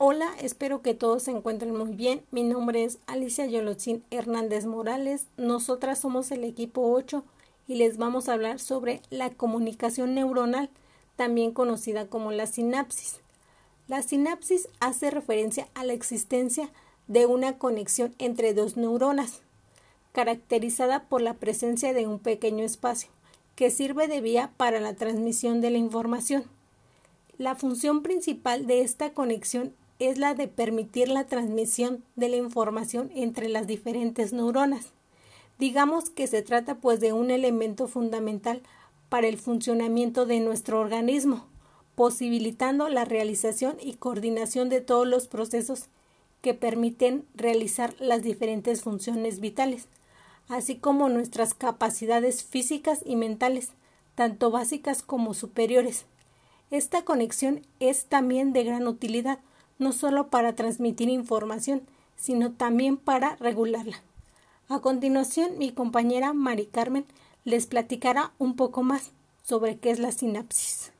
Hola, espero que todos se encuentren muy bien. Mi nombre es Alicia Yolotzin Hernández Morales. Nosotras somos el equipo 8 y les vamos a hablar sobre la comunicación neuronal, también conocida como la sinapsis. La sinapsis hace referencia a la existencia de una conexión entre dos neuronas, caracterizada por la presencia de un pequeño espacio, que sirve de vía para la transmisión de la información. La función principal de esta conexión es la de permitir la transmisión de la información entre las diferentes neuronas. Digamos que se trata pues de un elemento fundamental para el funcionamiento de nuestro organismo, posibilitando la realización y coordinación de todos los procesos que permiten realizar las diferentes funciones vitales, así como nuestras capacidades físicas y mentales, tanto básicas como superiores. Esta conexión es también de gran utilidad, no solo para transmitir información, sino también para regularla. A continuación, mi compañera Mari Carmen les platicará un poco más sobre qué es la sinapsis.